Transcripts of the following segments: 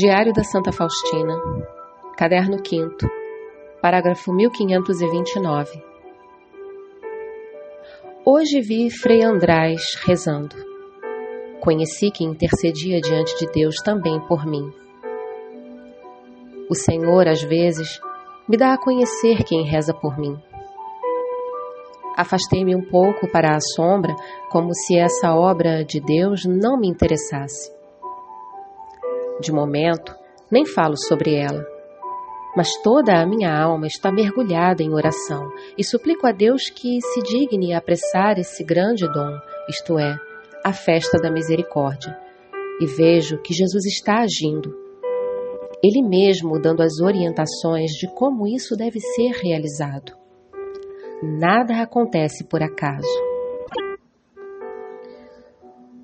Diário da Santa Faustina, Caderno 5, parágrafo 1529. Hoje vi Frei András rezando. Conheci que intercedia diante de Deus também por mim. O Senhor, às vezes, me dá a conhecer quem reza por mim. Afastei-me um pouco para a sombra, como se essa obra de Deus não me interessasse. De momento, nem falo sobre ela, mas toda a minha alma está mergulhada em oração e suplico a Deus que se digne apressar esse grande dom, isto é, a festa da misericórdia. E vejo que Jesus está agindo. Ele mesmo dando as orientações de como isso deve ser realizado. Nada acontece por acaso.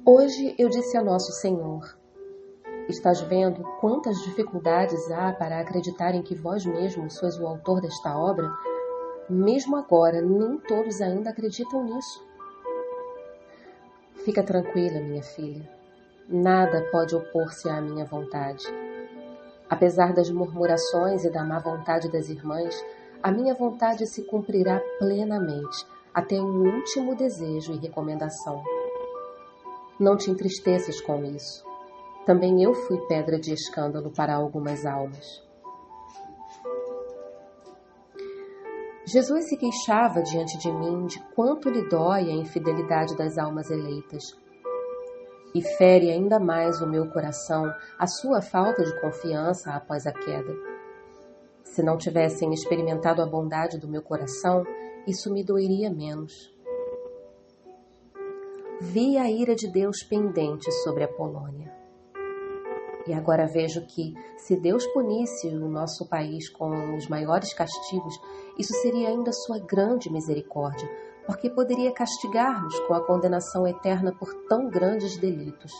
Hoje eu disse a Nosso Senhor: Estás vendo quantas dificuldades há para acreditar em que vós mesmo sois o autor desta obra? Mesmo agora, nem todos ainda acreditam nisso. Fica tranquila, minha filha. Nada pode opor-se à minha vontade. Apesar das murmurações e da má vontade das irmãs, a minha vontade se cumprirá plenamente, até o último desejo e recomendação. Não te entristeças com isso. Também eu fui pedra de escândalo para algumas almas. Jesus se queixava diante de mim de quanto lhe dói a infidelidade das almas eleitas. E fere ainda mais o meu coração a sua falta de confiança após a queda. Se não tivessem experimentado a bondade do meu coração, isso me doeria menos. Vi a ira de Deus pendente sobre a Polônia. E agora vejo que, se Deus punisse o nosso país com os maiores castigos, isso seria ainda sua grande misericórdia, porque poderia castigar-nos com a condenação eterna por tão grandes delitos.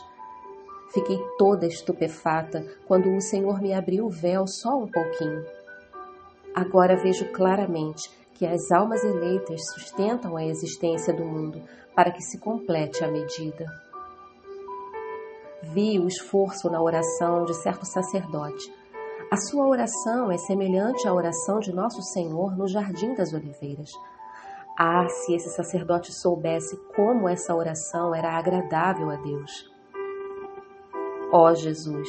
Fiquei toda estupefata quando o Senhor me abriu o véu só um pouquinho. Agora vejo claramente que as almas eleitas sustentam a existência do mundo para que se complete a medida. Vi o esforço na oração de certo sacerdote. A sua oração é semelhante à oração de Nosso Senhor no Jardim das Oliveiras. Ah, se esse sacerdote soubesse como essa oração era agradável a Deus! Ó oh, Jesus,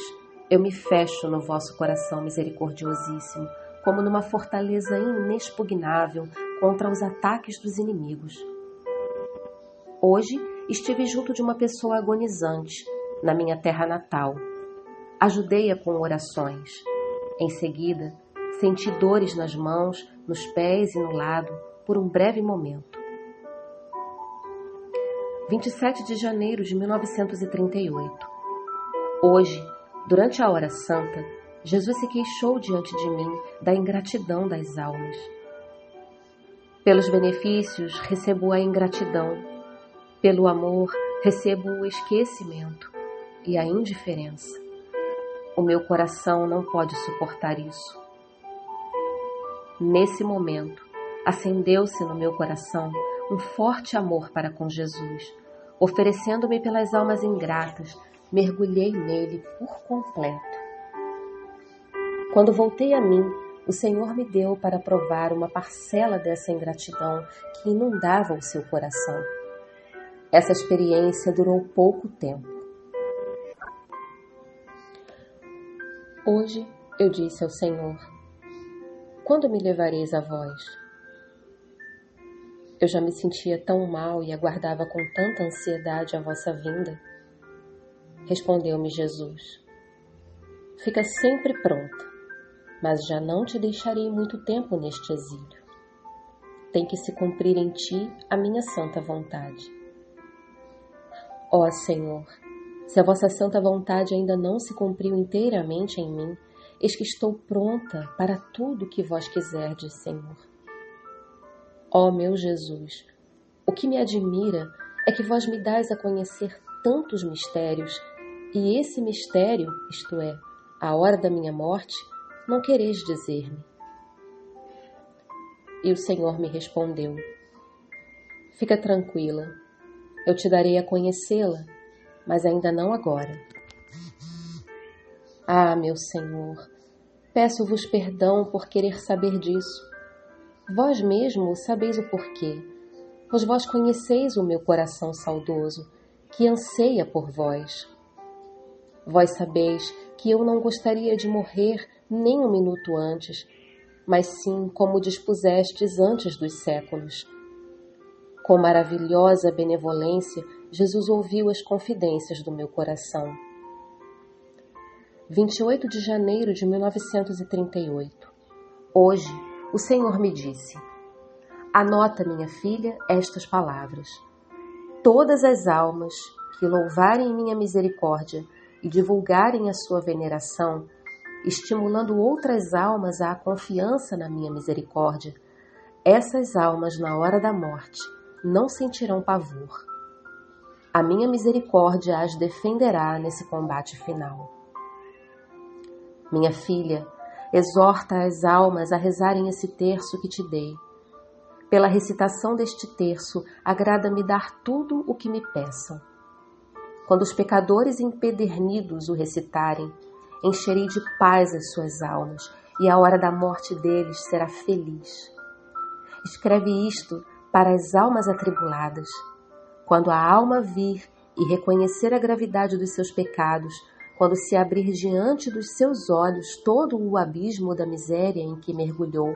eu me fecho no vosso coração misericordiosíssimo, como numa fortaleza inexpugnável contra os ataques dos inimigos. Hoje estive junto de uma pessoa agonizante na minha terra natal. Ajudei-a com orações. Em seguida, senti dores nas mãos, nos pés e no lado por um breve momento. 27 de janeiro de 1938. Hoje, durante a hora santa, Jesus se queixou diante de mim da ingratidão das almas. Pelos benefícios recebo a ingratidão, pelo amor recebo o esquecimento e a indiferença. O meu coração não pode suportar isso. Nesse momento, acendeu-se no meu coração um forte amor para com Jesus. Oferecendo-me pelas almas ingratas, mergulhei nele por completo. Quando voltei a mim, o Senhor me deu para provar uma parcela dessa ingratidão que inundava o seu coração. Essa experiência durou pouco tempo. Hoje eu disse ao Senhor: Quando me levareis a vós? Eu já me sentia tão mal e aguardava com tanta ansiedade a vossa vinda. Respondeu-me Jesus: Fica sempre pronta, mas já não te deixarei muito tempo neste exílio. Tem que se cumprir em ti a minha santa vontade. Ó Senhor, se a vossa santa vontade ainda não se cumpriu inteiramente em mim, eis que estou pronta para tudo que vós quiserdes, Senhor. Ó meu Jesus, o que me admira é que vós me dais a conhecer tantos mistérios, e esse mistério, isto é, a hora da minha morte, não quereis dizer-me. E o Senhor me respondeu: Fica tranquila, eu te darei a conhecê-la mas ainda não agora. Ah, meu Senhor, peço-vos perdão por querer saber disso. Vós mesmo sabeis o porquê, pois vós conheceis o meu coração saudoso, que anseia por vós. Vós sabeis que eu não gostaria de morrer nem um minuto antes, mas sim como dispusestes antes dos séculos. Com maravilhosa benevolência, Jesus ouviu as confidências do meu coração. 28 de janeiro de 1938. Hoje, o Senhor me disse: Anota, minha filha, estas palavras. Todas as almas que louvarem minha misericórdia e divulgarem a sua veneração, estimulando outras almas à confiança na minha misericórdia, essas almas, na hora da morte, não sentirão pavor. A minha misericórdia as defenderá nesse combate final. Minha filha, exorta as almas a rezarem esse terço que te dei. Pela recitação deste terço, agrada-me dar tudo o que me peçam. Quando os pecadores empedernidos o recitarem, encherei de paz as suas almas, e a hora da morte deles será feliz. Escreve isto para as almas atribuladas. Quando a alma vir e reconhecer a gravidade dos seus pecados, quando se abrir diante dos seus olhos todo o abismo da miséria em que mergulhou.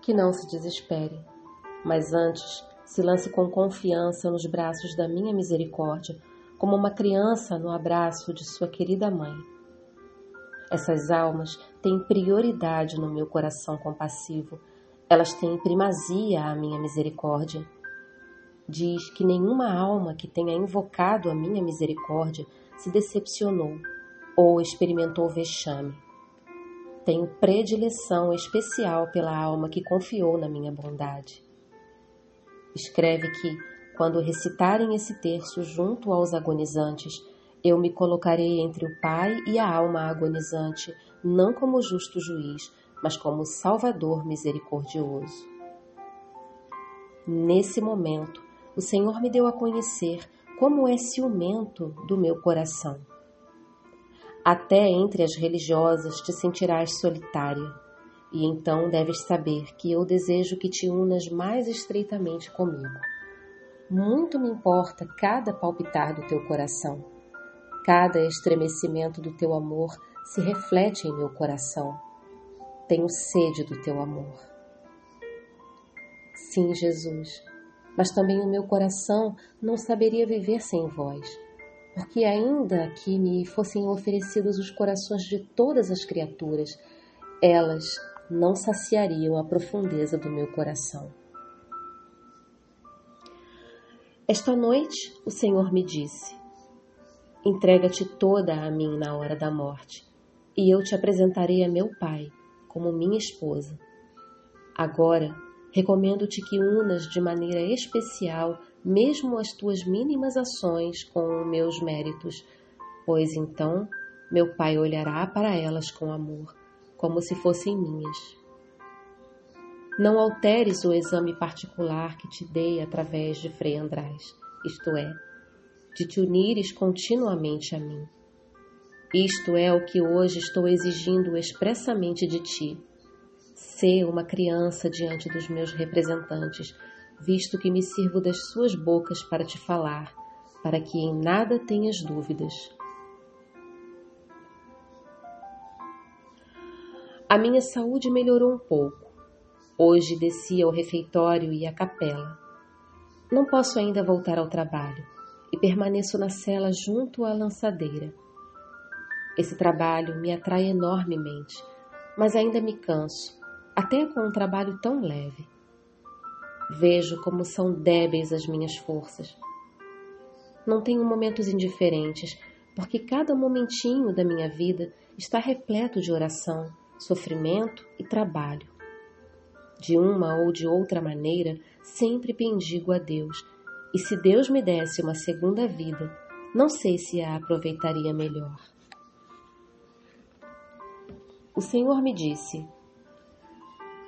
Que não se desespere, mas antes se lance com confiança nos braços da minha misericórdia, como uma criança no abraço de sua querida mãe. Essas almas têm prioridade no meu coração compassivo, elas têm primazia à minha misericórdia. Diz que nenhuma alma que tenha invocado a minha misericórdia se decepcionou ou experimentou vexame. Tenho predileção especial pela alma que confiou na minha bondade. Escreve que, quando recitarem esse terço junto aos agonizantes, eu me colocarei entre o Pai e a alma agonizante, não como justo juiz, mas como Salvador misericordioso. Nesse momento, o Senhor me deu a conhecer como é ciumento do meu coração. Até entre as religiosas te sentirás solitária, e então deves saber que eu desejo que te unas mais estreitamente comigo. Muito me importa cada palpitar do teu coração. Cada estremecimento do teu amor se reflete em meu coração. Tenho sede do teu amor. Sim, Jesus, mas também o meu coração não saberia viver sem vós, porque ainda que me fossem oferecidos os corações de todas as criaturas, elas não saciariam a profundeza do meu coração. Esta noite o Senhor me disse: Entrega-te toda a mim na hora da morte, e eu te apresentarei a meu Pai como minha esposa. Agora Recomendo-te que unas de maneira especial mesmo as tuas mínimas ações com meus méritos, pois então meu Pai olhará para elas com amor, como se fossem minhas. Não alteres o exame particular que te dei através de Frei András, isto é, de te unires continuamente a mim. Isto é o que hoje estou exigindo expressamente de ti ser uma criança diante dos meus representantes, visto que me sirvo das suas bocas para te falar, para que em nada tenhas dúvidas. A minha saúde melhorou um pouco. Hoje desci ao refeitório e à capela. Não posso ainda voltar ao trabalho e permaneço na cela junto à lançadeira. Esse trabalho me atrai enormemente, mas ainda me canso até com um trabalho tão leve. Vejo como são débeis as minhas forças. Não tenho momentos indiferentes, porque cada momentinho da minha vida está repleto de oração, sofrimento e trabalho. De uma ou de outra maneira, sempre bendigo a Deus, e se Deus me desse uma segunda vida, não sei se a aproveitaria melhor. O Senhor me disse: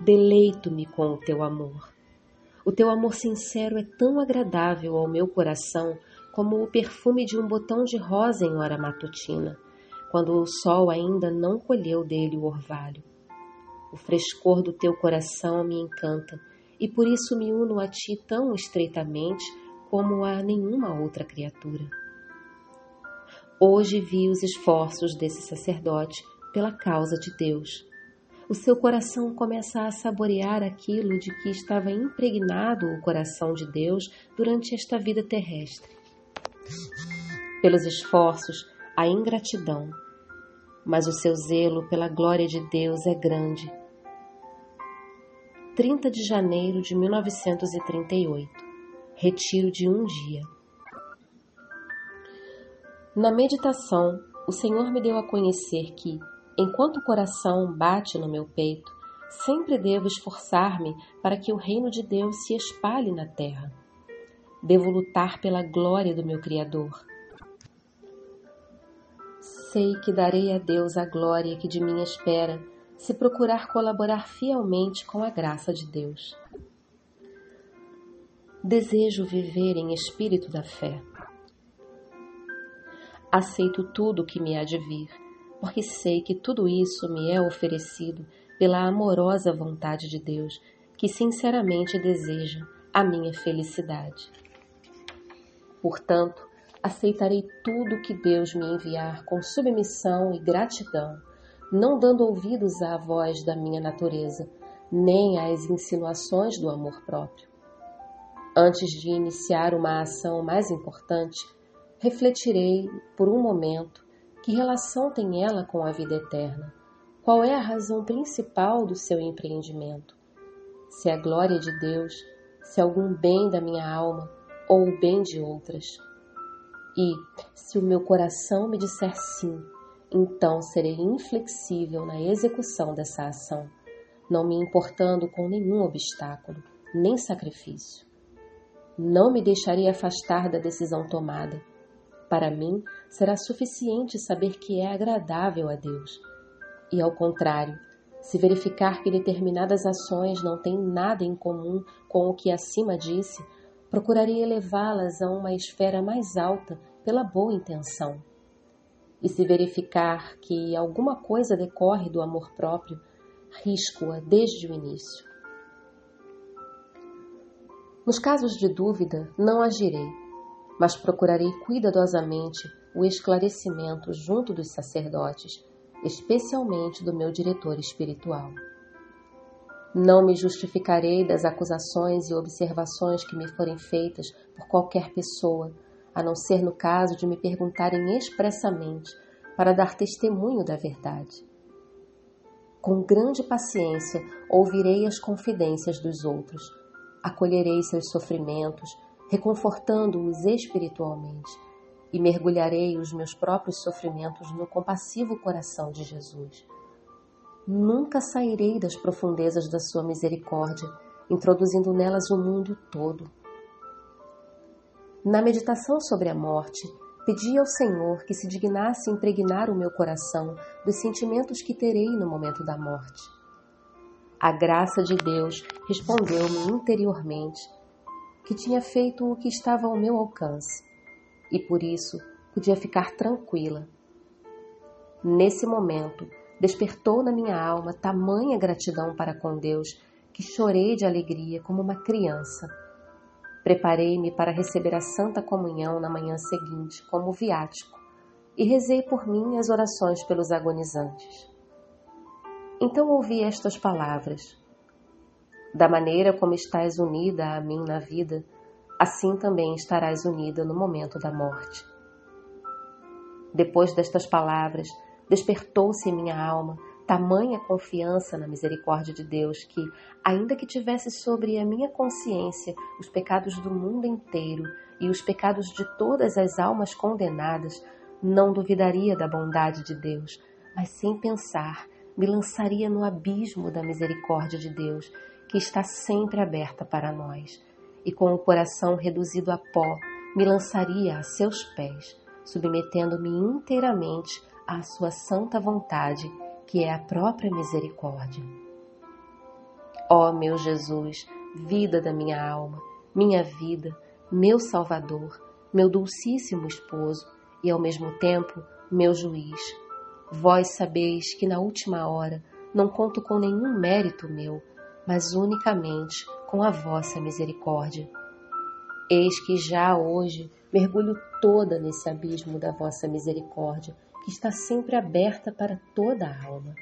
Deleito-me com o teu amor. O teu amor sincero é tão agradável ao meu coração como o perfume de um botão de rosa em hora matutina, quando o sol ainda não colheu dele o orvalho. O frescor do teu coração me encanta, e por isso me uno a ti tão estreitamente como a nenhuma outra criatura. Hoje vi os esforços desse sacerdote pela causa de Deus. O seu coração começa a saborear aquilo de que estava impregnado o coração de Deus durante esta vida terrestre. Pelos esforços, a ingratidão, mas o seu zelo pela glória de Deus é grande. 30 de janeiro de 1938 Retiro de um dia. Na meditação, o Senhor me deu a conhecer que, enquanto o coração bate no meu peito, sempre devo esforçar-me para que o reino de Deus se espalhe na terra. Devo lutar pela glória do meu Criador sei que darei a Deus a glória que de mim espera, se procurar colaborar fielmente com a graça de Deus. Desejo viver em espírito da fé. Aceito tudo o que me há de vir, porque sei que tudo isso me é oferecido pela amorosa vontade de Deus, que sinceramente deseja a minha felicidade. Portanto, aceitarei tudo que Deus me enviar com submissão e gratidão, não dando ouvidos à voz da minha natureza, nem às insinuações do amor próprio. Antes de iniciar uma ação mais importante, refletirei por um momento que relação tem ela com a vida eterna. Qual é a razão principal do seu empreendimento? Se é a glória de Deus, se é algum bem da minha alma ou o bem de outras. E, se o meu coração me disser sim, então serei inflexível na execução dessa ação, não me importando com nenhum obstáculo, nem sacrifício. Não me deixarei afastar da decisão tomada. Para mim, será suficiente saber que é agradável a Deus. E ao contrário, se verificar que determinadas ações não têm nada em comum com o que acima disse, procurarei elevá-las a uma esfera mais alta pela boa intenção. E se verificar que alguma coisa decorre do amor próprio, risco-a desde o início. Nos casos de dúvida, não agirei, mas procurarei cuidadosamente o esclarecimento junto dos sacerdotes, especialmente do meu diretor espiritual. Não me justificarei das acusações e observações que me forem feitas por qualquer pessoa, a não ser no caso de me perguntarem expressamente para dar testemunho da verdade. Com grande paciência ouvirei as confidências dos outros, acolherei seus sofrimentos, reconfortando-os espiritualmente, e mergulharei os meus próprios sofrimentos no compassivo coração de Jesus Nunca sairei das profundezas da sua misericórdia, introduzindo nelas o mundo todo. Na meditação sobre a morte, pedi ao Senhor que se dignasse impregnar o meu coração dos sentimentos que terei no momento da morte. A graça de Deus respondeu-me interiormente que tinha feito o que estava ao meu alcance e por isso podia ficar tranquila. Nesse momento, despertou na minha alma tamanha gratidão para com Deus que chorei de alegria como uma criança. Preparei-me para receber a Santa Comunhão na manhã seguinte, como viático, e rezei por mim as orações pelos agonizantes. Então ouvi estas palavras: Da maneira como estás unida a mim na vida, assim também estarás unida no momento da morte. Depois destas palavras, Despertou-se em minha alma tamanha confiança na misericórdia de Deus que, ainda que tivesse sobre a minha consciência os pecados do mundo inteiro e os pecados de todas as almas condenadas, não duvidaria da bondade de Deus, mas sem pensar me lançaria no abismo da misericórdia de Deus, que está sempre aberta para nós, e com o coração reduzido a pó, me lançaria a seus pés, submetendo-me inteiramente à sua santa vontade, que é a própria misericórdia. Ó meu Jesus, vida da minha alma, minha vida, meu Salvador, meu dulcíssimo esposo e ao mesmo tempo meu juiz, Vós sabeis que na última hora não conto com nenhum mérito meu, mas unicamente com a vossa misericórdia. Eis que já hoje mergulho toda nesse abismo da vossa misericórdia, que está sempre aberta para toda a alma.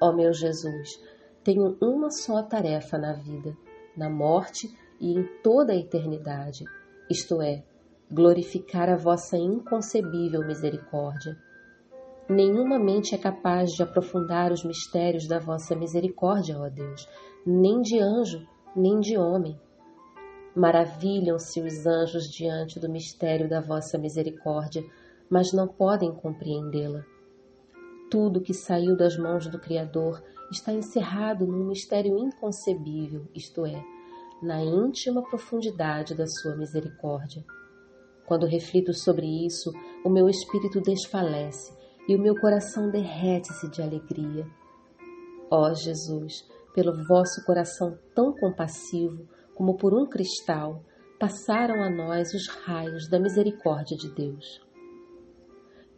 Ó meu Jesus, tenho uma só tarefa na vida, na morte e em toda a eternidade, isto é, glorificar a vossa inconcebível misericórdia. Nenhuma mente é capaz de aprofundar os mistérios da vossa misericórdia, ó Deus, nem de anjo, nem de homem. Maravilham-se os anjos diante do mistério da vossa misericórdia, mas não podem compreendê-la. Tudo que saiu das mãos do Criador está encerrado num mistério inconcebível, isto é, na íntima profundidade da sua misericórdia. Quando reflito sobre isso, o meu espírito desfalece e o meu coração derrete-se de alegria. Ó Jesus, pelo vosso coração tão compassivo, como por um cristal, passaram a nós os raios da misericórdia de Deus.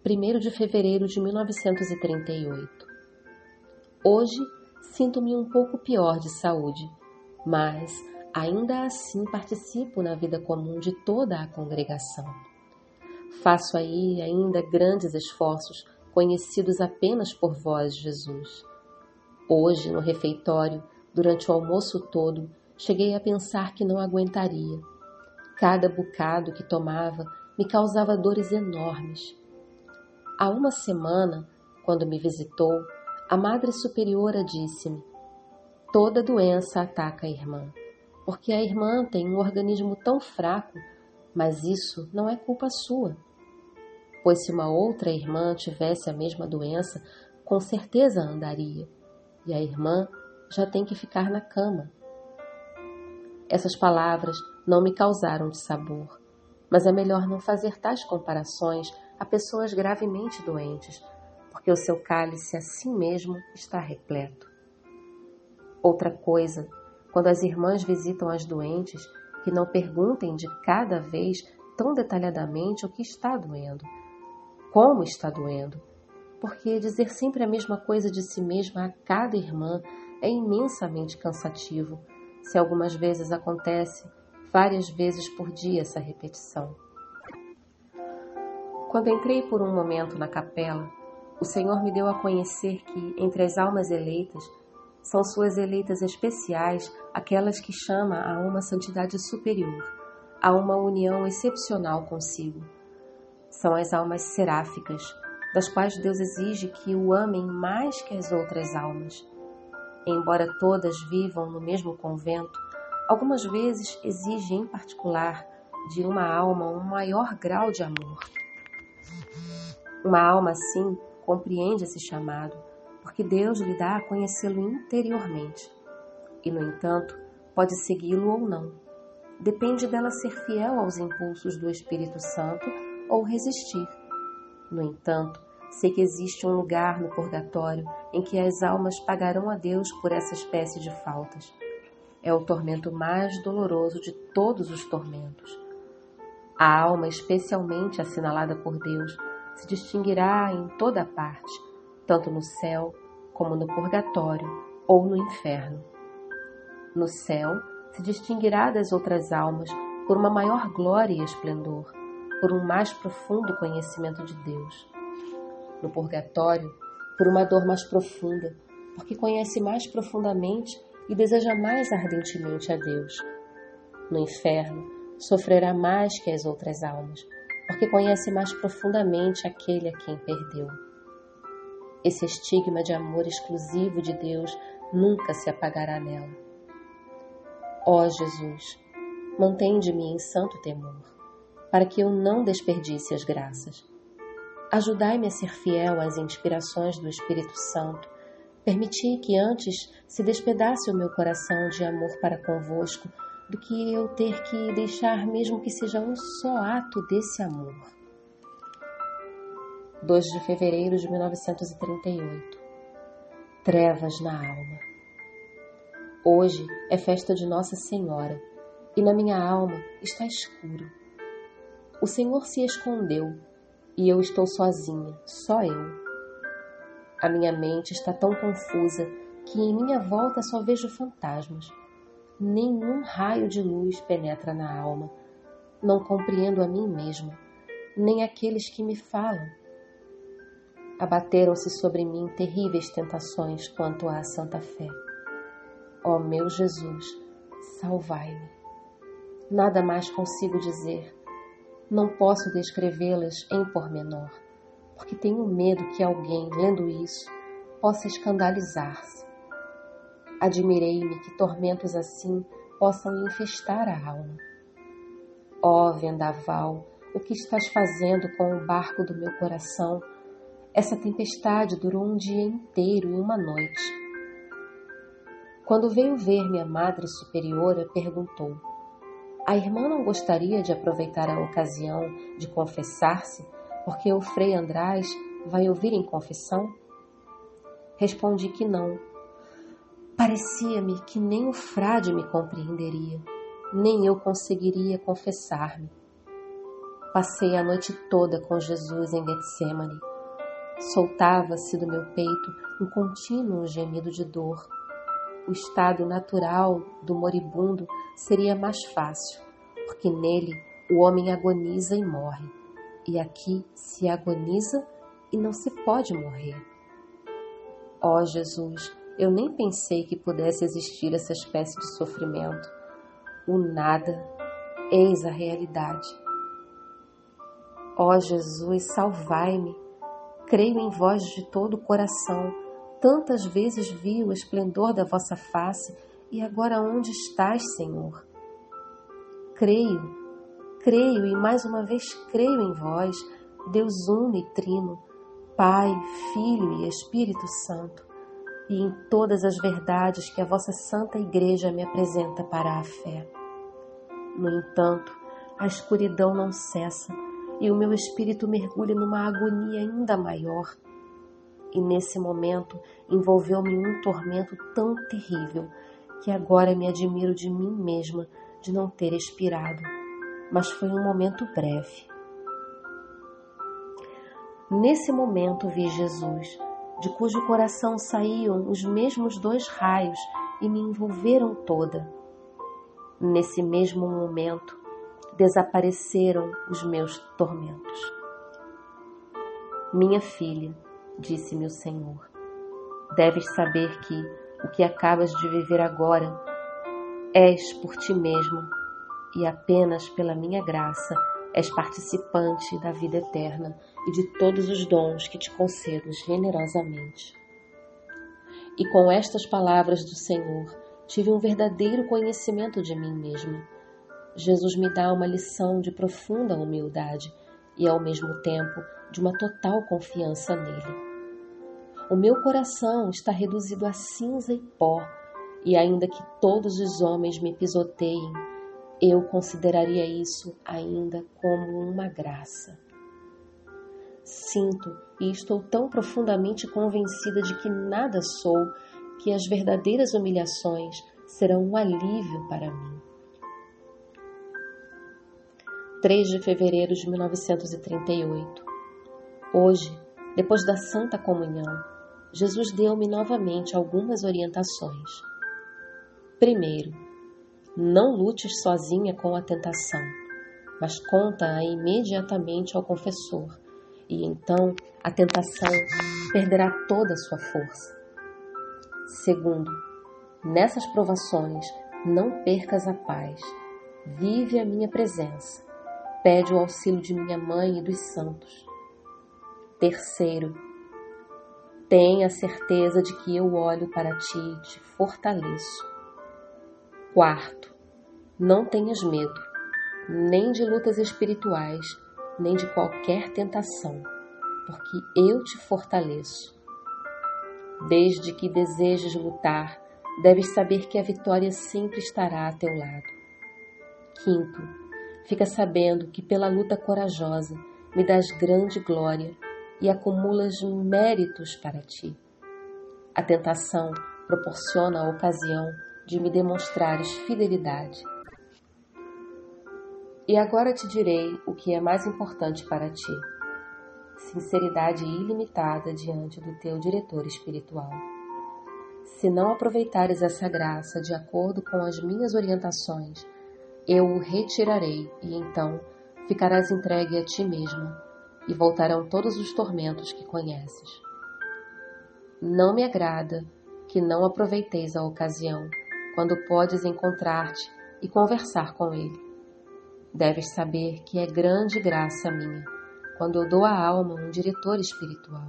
1 de fevereiro de 1938 Hoje sinto-me um pouco pior de saúde, mas ainda assim participo na vida comum de toda a congregação. Faço aí ainda grandes esforços conhecidos apenas por vós, Jesus. Hoje, no refeitório, durante o almoço todo, cheguei a pensar que não aguentaria. Cada bocado que tomava me causava dores enormes. Há uma semana, quando me visitou, a Madre Superiora disse-me: Toda doença ataca a irmã, porque a irmã tem um organismo tão fraco, mas isso não é culpa sua pois se uma outra irmã tivesse a mesma doença, com certeza andaria, e a irmã já tem que ficar na cama. Essas palavras não me causaram sabor, mas é melhor não fazer tais comparações a pessoas gravemente doentes, porque o seu cálice assim mesmo está repleto. Outra coisa, quando as irmãs visitam as doentes, que não perguntem de cada vez tão detalhadamente o que está doendo, como está doendo, porque dizer sempre a mesma coisa de si mesma a cada irmã é imensamente cansativo, se algumas vezes acontece várias vezes por dia essa repetição. Quando entrei por um momento na capela, o Senhor me deu a conhecer que, entre as almas eleitas, são suas eleitas especiais aquelas que chama a uma santidade superior, a uma união excepcional consigo são as almas seráficas, das quais Deus exige que o amem mais que as outras almas. Embora todas vivam no mesmo convento, algumas vezes exige em particular de uma alma um maior grau de amor. Uma alma assim compreende esse chamado, porque Deus lhe dá a conhecê-lo interiormente. E, no entanto, pode segui-lo ou não. Depende dela ser fiel aos impulsos do Espírito Santo ou resistir. No entanto, sei que existe um lugar no purgatório em que as almas pagarão a Deus por essa espécie de faltas. É o tormento mais doloroso de todos os tormentos. A alma, especialmente assinalada por Deus, se distinguirá em toda parte, tanto no céu como no purgatório ou no inferno. No céu, se distinguirá das outras almas por uma maior glória e esplendor, por um mais profundo conhecimento de Deus. No purgatório, por uma dor mais profunda, porque conhece mais profundamente e deseja mais ardentemente a Deus. No inferno, sofrerá mais que as outras almas, porque conhece mais profundamente aquele a quem perdeu. Esse estigma de amor exclusivo de Deus nunca se apagará nela. Ó Jesus, mantém-me em santo temor para que eu não desperdice as graças. Ajudai-me a ser fiel às inspirações do Espírito Santo. Permiti que antes se despedace o meu coração de amor para convosco do que eu ter que deixar mesmo que seja um só ato desse amor. 2 de fevereiro de 1938 Trevas na alma. Hoje é festa de Nossa Senhora e na minha alma está escuro o Senhor se escondeu, E eu estou sozinha, só eu. A minha mente está tão confusa que em minha volta só vejo fantasmas. Nenhum raio de luz penetra na alma. Não compreendo a mim mesma, nem aqueles que me falam. Abateram-se sobre mim terríveis tentações quanto à santa fé. Ó meu Jesus, salvai-me. Nada mais consigo dizer. Não posso descrevê-las em pormenor, porque tenho medo que alguém, lendo isso, possa escandalizar-se. Admirei-me que tormentos assim possam infestar a alma. Ó vendaval, o que estás fazendo com o barco do meu coração? Essa tempestade durou um dia inteiro e uma noite. Quando veio ver minha madre superiora, perguntou: a irmã não gostaria de aproveitar a ocasião de confessar-se, porque o Frei András vai ouvir em confissão? Respondi que não. Parecia-me que nem o frade me compreenderia, nem eu conseguiria confessar-me. Passei a noite toda com Jesus em Getsemane. Soltava-se do meu peito um contínuo gemido de dor o estado natural do moribundo seria mais fácil, porque nele o homem agoniza e morre, e aqui se agoniza e não se pode morrer. Ó oh, Jesus, eu nem pensei que pudesse existir essa espécie de sofrimento. O nada, eis a realidade. Ó oh, Jesus, salvai-me. Creio em vós de todo o coração Tantas vezes vi o esplendor da vossa face, e agora onde estás, Senhor? Creio, creio e mais uma vez creio em vós, Deus uno e trino, Pai, Filho e Espírito Santo, e em todas as verdades que a vossa Santa Igreja me apresenta para a fé. No entanto, a escuridão não cessa e o meu espírito mergulha numa agonia ainda maior e nesse momento envolveu-me um tormento tão terrível que agora me admiro de mim mesma de não ter expirado, mas foi um momento breve. Nesse momento vi Jesus, de cujo coração saíam os mesmos dois raios e me envolveram toda. Nesse mesmo momento desapareceram os meus tormentos. Minha filha, disse-me o Senhor. Deves saber que o que acabas de viver agora és por ti mesmo e apenas pela minha graça és participante da vida eterna e de todos os dons que te concedo generosamente. E com estas palavras do Senhor, tive um verdadeiro conhecimento de mim mesma. Jesus me dá uma lição de profunda humildade e, ao mesmo tempo, de uma total confiança nele. O meu coração está reduzido a cinza e pó, e ainda que todos os homens me pisoteiem, eu consideraria isso ainda como uma graça. Sinto e estou tão profundamente convencida de que nada sou que as verdadeiras humilhações serão um alívio para mim. 3 de fevereiro de 1938. Hoje, depois da Santa Comunhão, Jesus deu-me novamente algumas orientações. Primeiro, não lutes sozinha com a tentação, mas conta-a imediatamente ao confessor, e então a tentação perderá toda a sua força. Segundo, nessas provações não percas a paz, vive a minha presença, pede o auxílio de minha mãe e dos santos. Terceiro, Tenha certeza de que eu olho para ti e te fortaleço. Quarto, não tenhas medo, nem de lutas espirituais, nem de qualquer tentação, porque eu te fortaleço. Desde que desejes lutar, deves saber que a vitória sempre estará a teu lado. Quinto, fica sabendo que pela luta corajosa me dás grande glória e acumulas méritos para ti. A tentação proporciona a ocasião de me demonstrares fidelidade. E agora te direi o que é mais importante para ti. sinceridade ilimitada diante do teu diretor espiritual. Se não aproveitares essa graça de acordo com as minhas orientações, eu o retirarei e então ficarás entregue a ti mesmo e voltarão todos os tormentos que conheces. Não me agrada que não aproveiteis a ocasião, quando podes encontrar-te e conversar com ele. Deves saber que é grande graça minha quando eu dou à alma um diretor espiritual.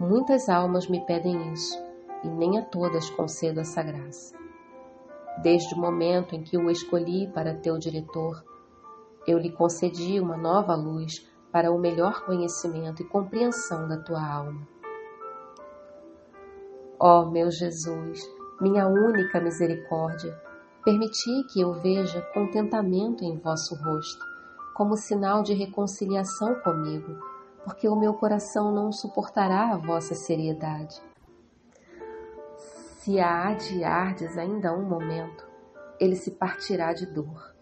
Muitas almas me pedem isso e nem a todas concedo essa graça. Desde o momento em que o escolhi para teu diretor, eu lhe concedi uma nova luz para o melhor conhecimento e compreensão da tua alma. Ó oh, meu Jesus, minha única misericórdia, permiti que eu veja contentamento em vosso rosto, como sinal de reconciliação comigo, porque o meu coração não suportará a vossa seriedade. Se a adiardes ainda um momento, ele se partirá de dor.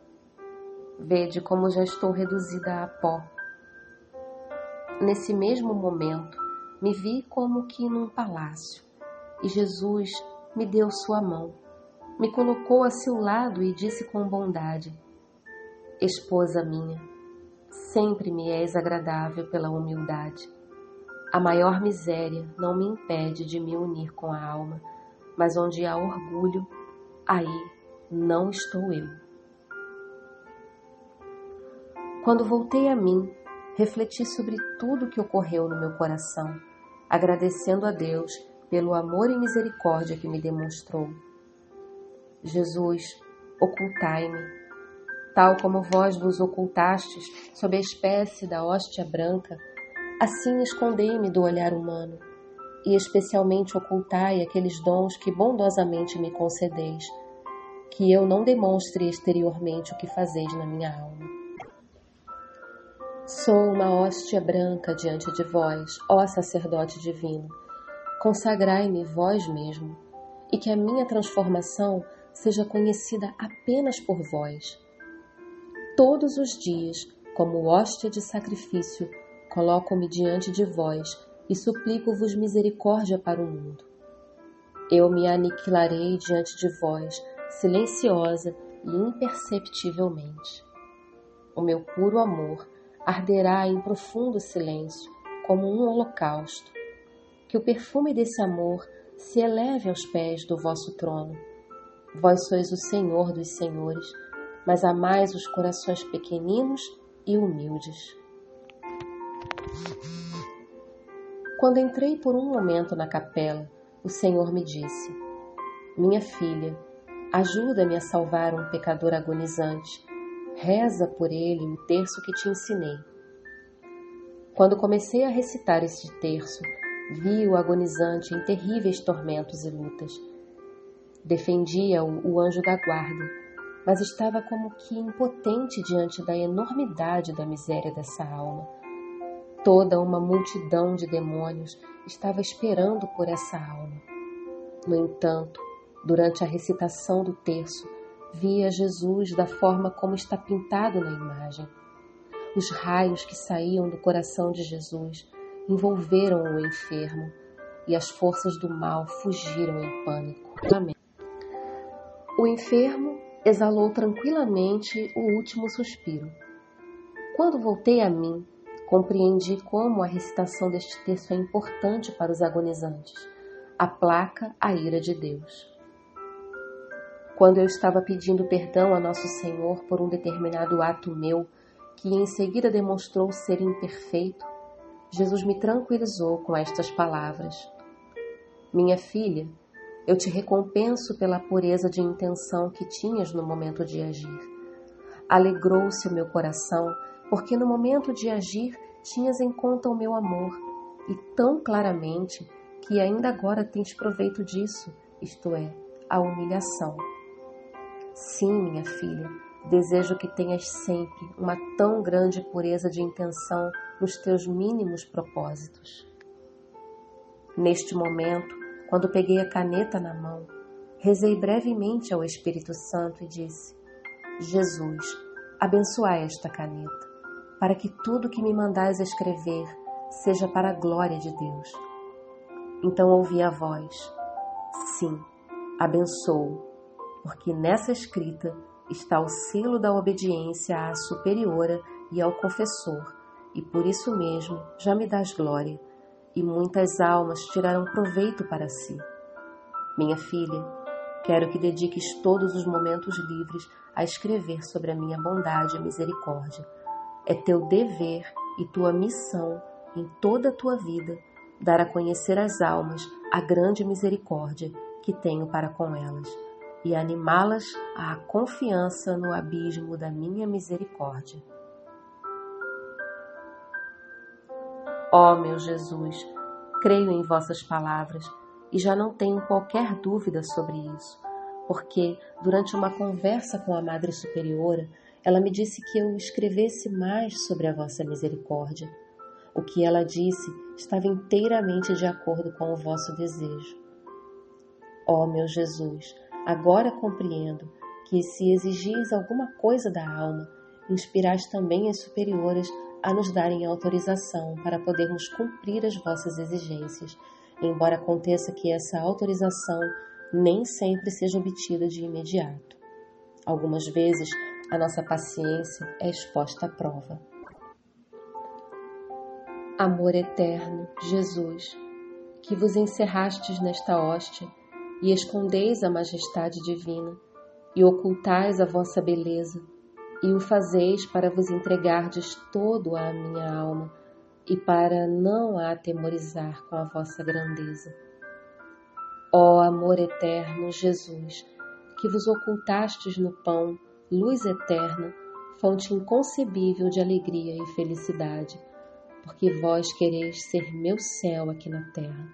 Vede como já estou reduzida a pó. Nesse mesmo momento, me vi como que num palácio e Jesus me deu sua mão, me colocou a seu lado e disse com bondade: Esposa minha, sempre me és agradável pela humildade. A maior miséria não me impede de me unir com a alma, mas onde há orgulho, aí não estou eu. Quando voltei a mim, refleti sobre tudo o que ocorreu no meu coração, agradecendo a Deus pelo amor e misericórdia que me demonstrou. Jesus, ocultai-me, tal como vós vos ocultastes sob a espécie da hóstia branca, assim escondei-me do olhar humano, e especialmente ocultai aqueles dons que bondosamente me concedeis, que eu não demonstre exteriormente o que fazeis na minha alma. Sou uma hóstia branca diante de vós, ó sacerdote divino, consagrai-me vós mesmo, e que a minha transformação seja conhecida apenas por vós. Todos os dias, como hóstia de sacrifício, coloco-me diante de vós e suplico-vos misericórdia para o mundo. Eu me aniquilarei diante de vós, silenciosa e imperceptivelmente. O meu puro amor arderá em profundo silêncio, como um holocausto, que o perfume desse amor se eleve aos pés do vosso trono. Vós sois o Senhor dos senhores, mas amais os corações pequeninos e humildes. Quando entrei por um momento na capela, o Senhor me disse: Minha filha, ajuda-me a salvar um pecador agonizante. Reza por ele o terço que te ensinei. Quando comecei a recitar este terço, Vi o agonizante em terríveis tormentos e lutas. Defendia-o o anjo da guarda, mas estava como que impotente diante da enormidade da miséria dessa alma. Toda uma multidão de demônios estava esperando por essa alma. No entanto, durante a recitação do terço, via Jesus da forma como está pintado na imagem. Os raios que saíam do coração de Jesus envolveram o enfermo e as forças do mal fugiram em pânico. O enfermo exalou tranquilamente o último suspiro. Quando voltei a mim, compreendi como a recitação deste texto é importante para os agonizantes. Aplaca a ira de Deus. Quando eu estava pedindo perdão a Nosso Senhor por um determinado ato meu, que em seguida demonstrou ser imperfeito, Jesus me tranquilizou com estas palavras: Minha filha, eu te recompenso pela pureza de intenção que tinhas no momento de agir. Alegrou-se o meu coração, porque no momento de agir tinhas em conta o meu amor, e tão claramente que ainda agora tens proveito disso, isto é, a humilhação. Sim, minha filha, desejo que tenhas sempre uma tão grande pureza de intenção nos teus mínimos propósitos. Neste momento, quando peguei a caneta na mão, rezei brevemente ao Espírito Santo e disse: Jesus, abençoai esta caneta, para que tudo que me mandais escrever seja para a glória de Deus. Então ouvi a voz: Sim, abençoo, porque nessa escrita está o selo da obediência à superiora e ao confessor, e por isso mesmo já me dás glória, e muitas almas tirarão proveito para si. Minha filha, quero que dediques todos os momentos livres a escrever sobre a minha bondade e misericórdia. É teu dever e tua missão em toda a tua vida dar a conhecer às almas a grande misericórdia que tenho para com elas e animá-las à confiança no abismo da minha misericórdia. Ó oh, meu Jesus, creio em vossas palavras e já não tenho qualquer dúvida sobre isso, porque durante uma conversa com a Madre Superiora, ela me disse que eu escrevesse mais sobre a vossa misericórdia. O que ela disse estava inteiramente de acordo com o vosso desejo. Ó oh, meu Jesus, Agora compreendo que, se exigis alguma coisa da alma, inspirais também as superiores a nos darem autorização para podermos cumprir as vossas exigências, embora aconteça que essa autorização nem sempre seja obtida de imediato. Algumas vezes a nossa paciência é exposta à prova. Amor eterno, Jesus, que vos encerrastes nesta hóstia, e escondeis a majestade divina, e ocultais a vossa beleza, e o fazeis para vos entregardes todo à minha alma, e para não a atemorizar com a vossa grandeza. Ó amor eterno, Jesus, que vos ocultastes no pão, luz eterna, fonte inconcebível de alegria e felicidade, porque vós quereis ser meu céu aqui na terra,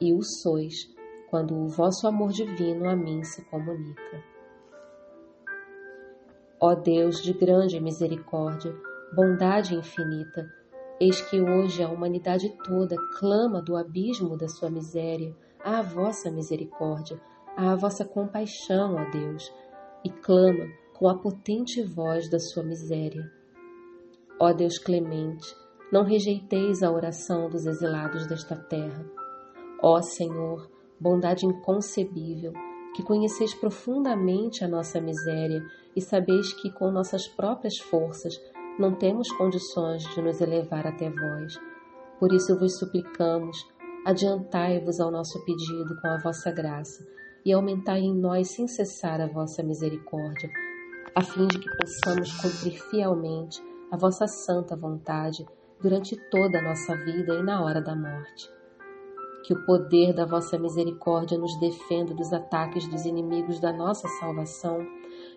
e o sois quando o vosso amor divino a mim se comunica. Ó Deus de grande misericórdia, bondade infinita, eis que hoje a humanidade toda clama do abismo da sua miséria à vossa misericórdia, à vossa compaixão, ó Deus, e clama com a potente voz da sua miséria. Ó Deus clemente, não rejeiteis a oração dos exilados desta terra. Ó Senhor, bondade inconcebível, que conheceis profundamente a nossa miséria e sabeis que com nossas próprias forças não temos condições de nos elevar até vós. Por isso vos suplicamos, adiantai-vos ao nosso pedido com a vossa graça e aumentai em nós sem cessar a vossa misericórdia, a fim de que possamos cumprir fielmente a vossa santa vontade durante toda a nossa vida e na hora da morte. Que o poder da vossa misericórdia nos defenda dos ataques dos inimigos da nossa salvação,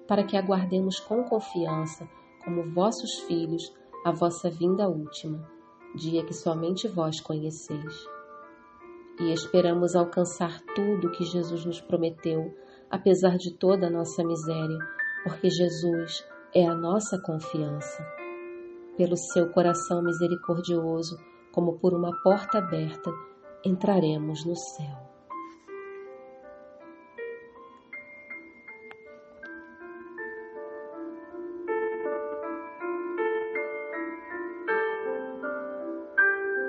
para que aguardemos com confiança, como vossos filhos, a vossa vinda última, dia que somente vós conheceis. E esperamos alcançar tudo o que Jesus nos prometeu, apesar de toda a nossa miséria, porque Jesus é a nossa confiança. Pelo seu coração misericordioso, como por uma porta aberta, entraremos no céu.